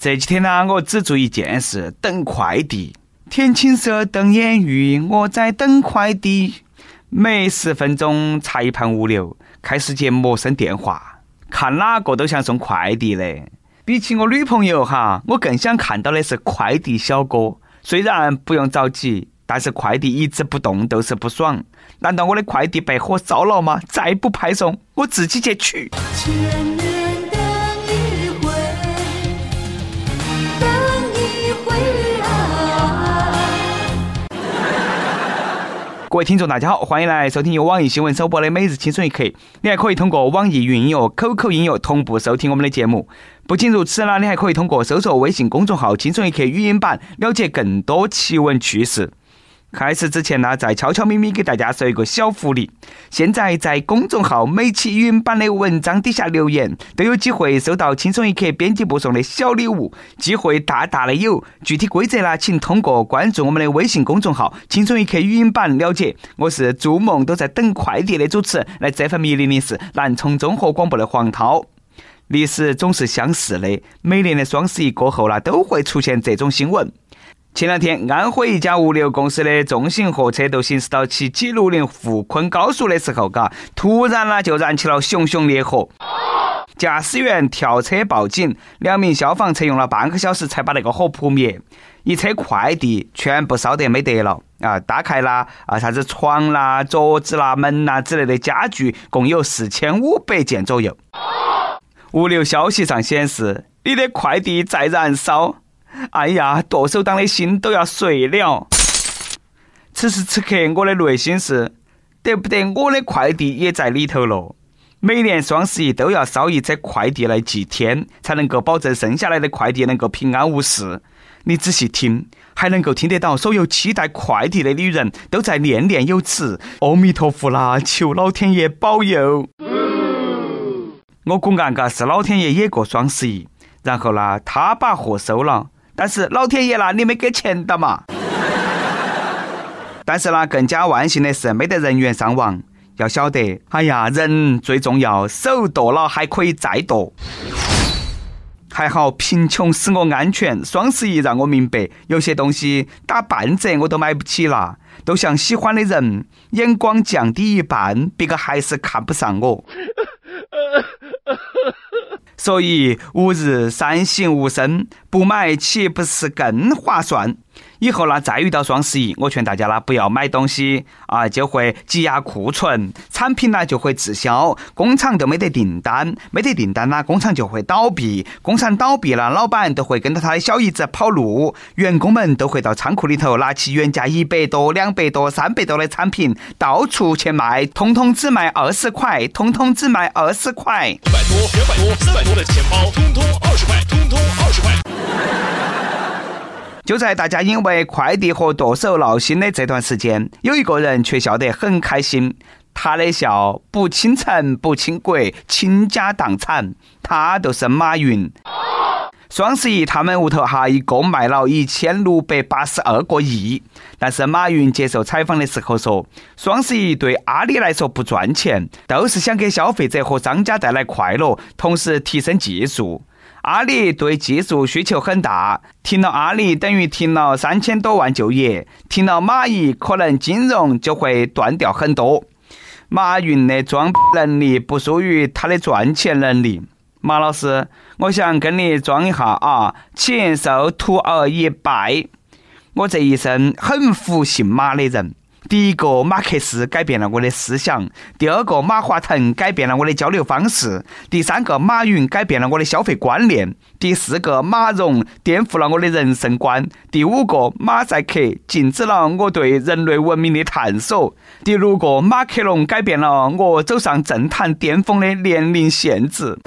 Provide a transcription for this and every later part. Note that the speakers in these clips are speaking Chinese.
这几天呢，我只做一件事，等快递。天青色等烟雨，我在等快递。每十分钟裁判物流，开始接陌生电话，看哪个都像送快递的。比起我女朋友哈，我更想看到的是快递小哥。虽然不用着急，但是快递一直不动都是不爽。难道我的快递被火烧了吗？再不派送，我自己去取。各位听众，大家好，欢迎来收听由网易新闻首播的《每日轻松一刻》。你还可以通过网易云音乐、QQ 音乐同步收听我们的节目。不仅如此呢，你还可以通过搜索微信公众号“轻松一刻”语音版，了解更多奇闻趣事。开始之前呢，再悄悄咪咪给大家说一个小福利。现在在公众号每期语音版的文章底下留言，都有机会收到轻松一刻编辑部送的小礼物，机会大大的有。具体规则呢，请通过关注我们的微信公众号“轻松一刻语音版”了解。我是做梦都在等快递的主持，来这份密令的是南充综合广播的黄涛。历史总是相似的，每年的双十一过后呢，都会出现这种新闻。前两天，安徽一家物流公司的重型货车都行驶到其 G60 沪昆高速的时候，嘎，突然呢就燃起了熊熊烈火，驾驶员跳车报警，两名消防车用了半个小时才把那个火扑灭，一车快递全部烧得没得了啊！打开啦啊，啥子床啦、桌子啦、门啦之类的家具，共有四千五百件左右。物流消息上显示，你的快递在燃烧。哎呀，剁手党的心都要碎了。此时此刻，我的内心是得不得我的快递也在里头了。每年双十一都要烧一车快递来祭天，才能够保证剩下来的快递能够平安无事。你仔细听，还能够听得到所有期待快递的女人都在念念有词：“阿弥陀佛啦，求老天爷保佑。”我估俺嘎是老天爷也过双十一，然后呢，他把货收了。但是老天爷啦，你没给钱的嘛？但是呢，更加万幸的是没得人员伤亡。要晓得，哎呀，人最重要，手剁了还可以再剁。还好贫穷使我安全。双十一让我明白，有些东西打半折我都买不起了，都像喜欢的人，眼光降低一半，别个还是看不上我。所以，吾日三省吾身，不买岂不是更划算？以后呢，再遇到双十一，我劝大家呢，不要买东西啊，就会积压库存，产品呢就会滞销，工厂都没得订单，没得订单呢，工厂就会倒闭，工厂倒闭了，老板都会跟着他的小姨子跑路，员工们都会到仓库里头拿起原价一百多、两百多、三百多的产品到处去卖，通通只卖二十块，通通只卖二十块，一百多、两百多、三百多的钱包，通通二十块，通通二十块。就在大家因为快递和剁手闹心的这段时间，有一个人却笑得很开心。他的笑不倾城不倾国，倾家荡产。他就是马云。双十一他们屋头哈一共卖了一千六百八十二个亿。但是马云接受采访的时候说，双十一对阿里来说不赚钱，都是想给消费者和商家带来快乐，同时提升技术。阿里对技术需求很大，停了阿里等于停了三千多万就业，停了蚂蚁可能金融就会断掉很多。马云的装能力不输于他的赚钱能力。马老师，我想跟你装一下啊，请受徒儿一拜。我这一生很服姓马的人。第一个马克思改变了我的思想，第二个马化腾改变了我的交流方式，第三个马云改变了我的消费观念，第四个马蓉颠覆了我的人生观，第五个马赛克禁止了我对人类文明的探索，第六个马克龙改变了我走上政坛巅峰的年龄限制。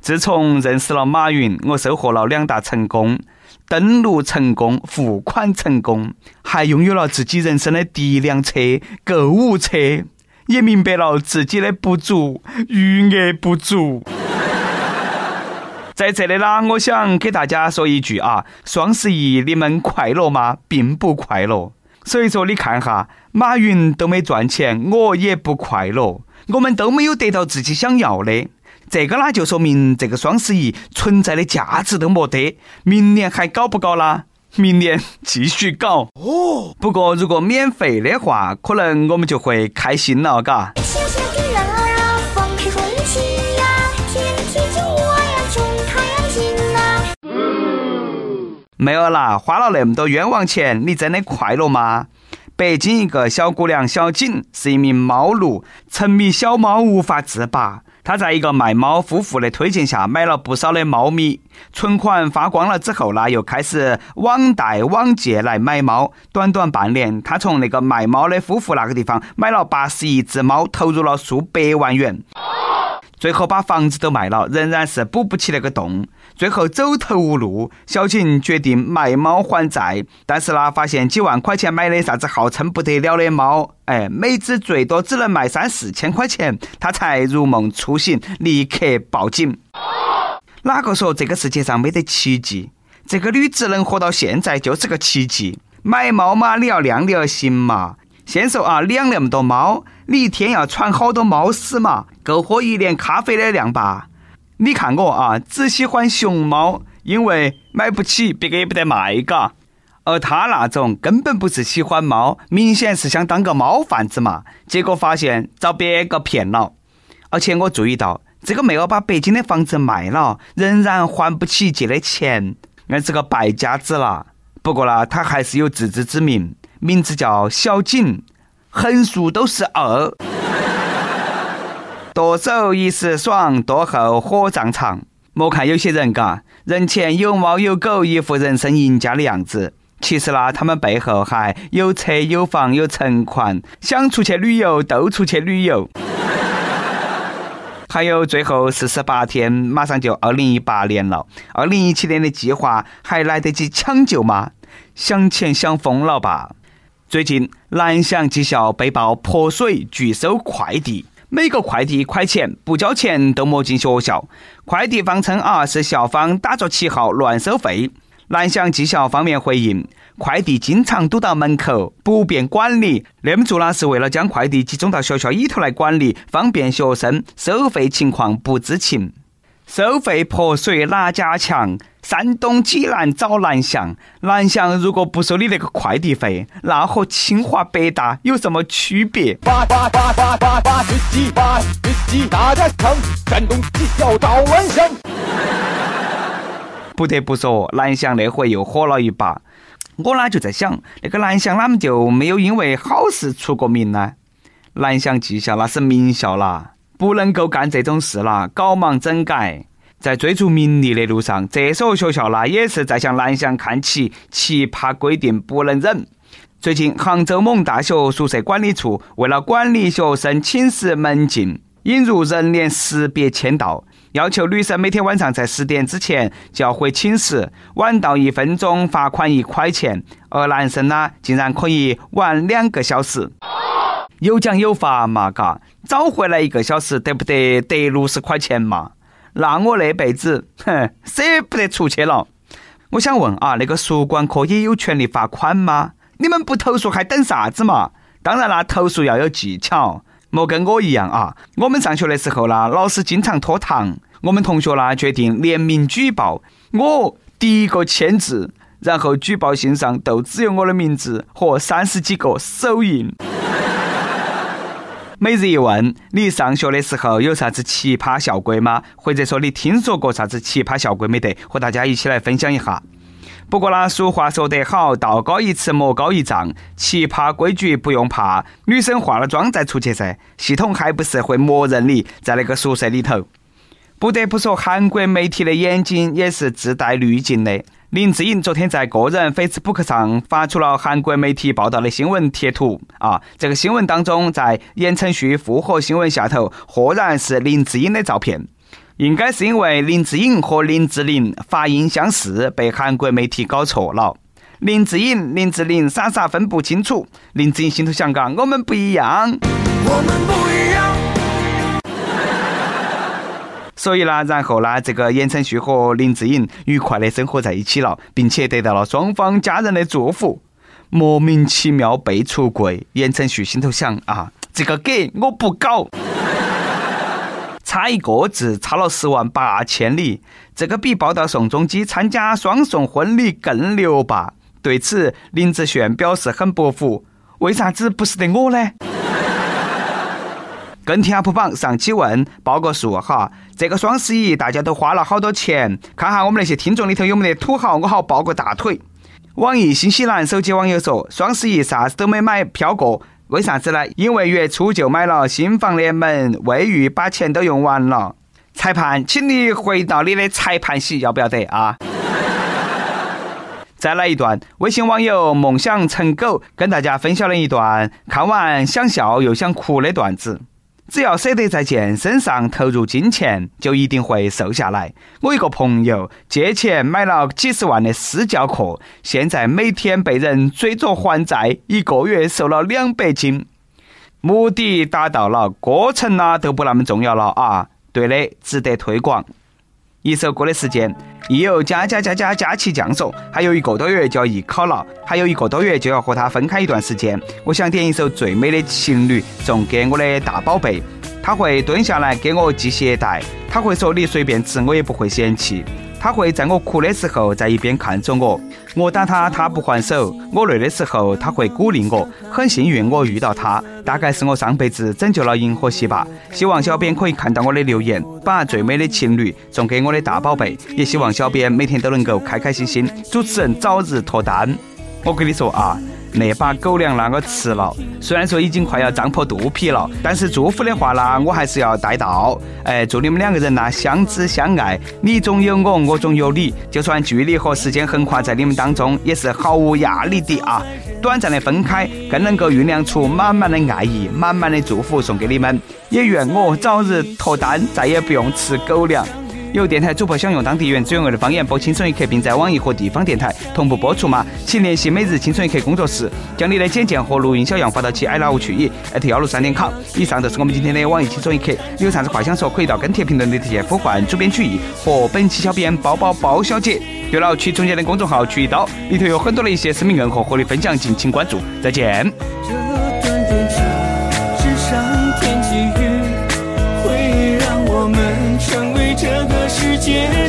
自从认识了马云，我收获了两大成功。登陆成功，付款成功，还拥有了自己人生的第一辆车——购物车，也明白了自己的不足，余额不足。在这里呢，我想给大家说一句啊：双十一你们快乐吗？并不快乐。所以说，你看哈，马云都没赚钱，我也不快乐，我们都没有得到自己想要的。这个呢就说明这个双十一存在的价值都没得。明年还搞不搞啦？明年继续搞哦。不过如果免费的话，可能我们就会开心了，嘎。没有啦，花了那么多冤枉钱，你真的快乐吗？北京一个小姑娘小景是一名猫奴，沉迷小猫无法自拔。他在一个卖猫夫妇的推荐下，买了不少的猫咪，存款花光了之后呢，又开始网贷网借来买猫。短短半年，他从那个卖猫的夫妇那个地方买了八十一只猫，投入了数百万元。最后把房子都卖了，仍然是补不起那个洞。最后走投无路，小景决定卖猫还债。但是呢，发现几万块钱买的啥子号称不得了的猫，哎，每只最多只能卖三四千块钱，他才如梦初醒，立刻报警。哪个说这个世界上没得奇迹？这个女子能活到现在就是个奇迹。买猫嘛，你要量力而行嘛。先说啊，养那么多猫，你一天要喘好多猫屎嘛？够喝一年咖啡的量吧？你看我啊，只喜欢熊猫，因为买不起，别个也不得卖，嘎。而他那种根本不是喜欢猫，明显是想当个猫贩子嘛。结果发现遭别个骗了，而且我注意到这个妹儿把北京的房子卖了，仍然还不起借的钱，那是个败家子了。不过呢，他还是有自知之明。名字叫小景，横竖都是二。剁手一时爽，剁后火葬场。莫看有些人嘎，人前有猫有狗，一副人生赢家的样子。其实呢，他们背后还有车有房有存款，想出去旅游都出去旅游。还有最后四十八天，马上就二零一八年了。二零一七年的计划还来得及抢救吗？想钱想疯了吧？最近，蓝翔技校被曝泼水拒收快递，每个快递一块钱，不交钱都莫进学校。快递方称啊，是校方打着旗号乱收费。蓝翔技校方面回应，快递经常堵到门口，不便管理。那么做呢，是为了将快递集中到学校里头来管理，方便学生。收费情况不知情。收费泼水哪家强？山东济南找蓝翔，蓝翔如果不收你那个快递费，那和清华北大有什么区别？八八八八八八十七八十七，大家强，山东技校找蓝翔。不得不说，蓝翔那回又火了一把。我呢就在想，那个蓝翔哪么就没有因为好事出过名呢？蓝翔技校那是名校啦。不能够干这种事了，搞忙整改。在追逐名利的路上，这所学校呢也是在向蓝翔看齐，奇葩规定不能忍。最近，杭州某大学宿舍管理处为了管理学生寝室门禁，引入人脸识别签到，要求女生每天晚上在十点之前就要回寝室，晚到一分钟罚款一块钱，而男生呢竟然可以晚两个小时。有奖有罚嘛，嘎，早回来一个小时得不得得六十块钱嘛？那我那辈子，哼，舍不得出去了。我想问啊，那个宿管科也有权利罚款吗？你们不投诉还等啥子嘛？当然啦，投诉要有技巧，莫跟我一样啊。我们上学的时候呢，老师经常拖堂，我们同学呢决定联名举报，我第一个签字，然后举报信上都只有我的名字和三十几个手印。每日一问：你上学的时候有啥子奇葩校规吗？或者说你听说过啥子奇葩校规没得？和大家一起来分享一下。不过呢，俗话说得好，道高一尺，魔高一丈，奇葩规矩不用怕，女生化了妆再出去噻，系统还不是会默认你在那个宿舍里头。不得不说，韩国媒体的眼睛也是自带滤镜的。林志颖昨天在个人 Facebook 上发出了韩国媒体报道的新闻贴图啊，这个新闻当中，在言承旭复合新闻下头，赫然是林志颖的照片，应该是因为林志颖和林志玲发音相似，被韩国媒体搞错了。林志颖、林志玲傻傻分不清楚，林志颖心头想：嘎，我们不一样。我们不一样。所以呢，然后呢，这个言承旭和林志颖愉快的生活在一起了，并且得到了双方家人的祝福。莫名其妙被出柜，言承旭心头想啊，这个给我不搞。差一个字，差了十万八千里。这个比报道宋仲基参加双宋婚礼更牛吧？对此，林志炫表示很不服，为啥子不是得我呢？跟帖 UP 榜上期问报个数哈，这个双十一大家都花了好多钱？看下我们那些听众里头有没得土豪，我好抱个大腿。网易新西兰手机网友说，双十一啥子都没买飘过，为啥子呢？因为月初就买了新房联门卫浴，把钱都用完了。裁判，请你回到你的裁判席，要不要得啊？再来一段，微信网友梦想成狗跟大家分享了一段看完想笑又想哭的段子。只要舍得在健身上投入金钱，就一定会瘦下来。我一个朋友借钱买了几十万的私教课，现在每天被人追着还债，一个月瘦了两百斤。目的达到了，过程呢都不那么重要了啊！对的，值得推广。一首歌的时间，亦有加加加加加起降说，还有一个多月就要艺考了，还有一个多月就要和他分开一段时间。我想点一首《最美的情侣》送给我的大宝贝，他会蹲下来给我系鞋带，他会说你随便吃我也不会嫌弃。他会在我哭的时候在一边看着我，我打他他不还手，我累的时候他会鼓励我。很幸运我遇到他，大概是我上辈子拯救了银河系吧。希望小编可以看到我的留言，把最美的情侣送给我的大宝贝，也希望小编每天都能够开开心心。主持人早日脱单。我跟你说啊。那把狗粮那我吃了，虽然说已经快要胀破肚皮了，但是祝福的话呢，我还是要带到。哎，祝你们两个人呢相知相爱，你总有我，我总有你。就算距离和时间横跨在你们当中，也是毫无压力的啊。短暂的分开，更能够酝酿出满满的爱意，满满的祝福送给你们。也愿我早日脱单，再也不用吃狗粮。有电台主播想用当地原汁原味的方言播《青春一刻》，并在网易和地方电台同步播出吗？请联系每日《青春一刻》工作室，将你的简介和录音小样发到其 i love 去以幺六三点 com。以上就是我们今天的网易《青春一刻》，你有啥子话想说，可以到跟帖评论里头呼唤主编曲艺和本期小编包包包小姐。对了，曲中间的公众号“曲一刀”里头有很多的一些生命硬核和你分享，敬请关注。再见。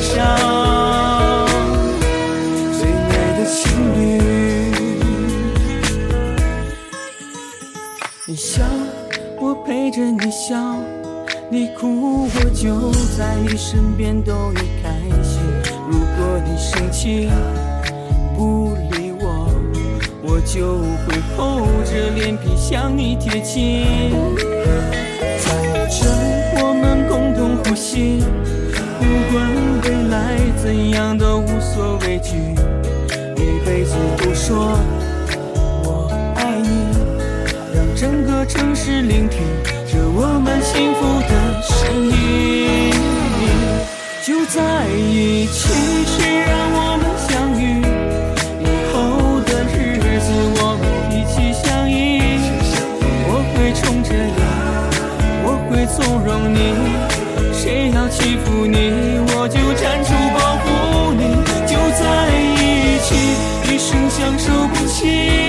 街上最美的情侣，你笑，我陪着你笑，你哭，我就在你身边逗你开心。如果你生气不理我，我就会厚着脸皮向你贴近。怎样都无所畏惧，一辈子都说我爱你，让整个城市聆听着我们幸福的声音。就在一起，谁让我们相遇？以后的日子我们一起相依。我会宠着你，我会纵容你。谁要欺负你，我就享受不弃。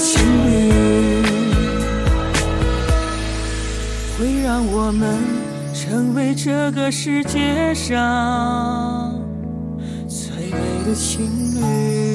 情侣会让我们成为这个世界上最美的情侣。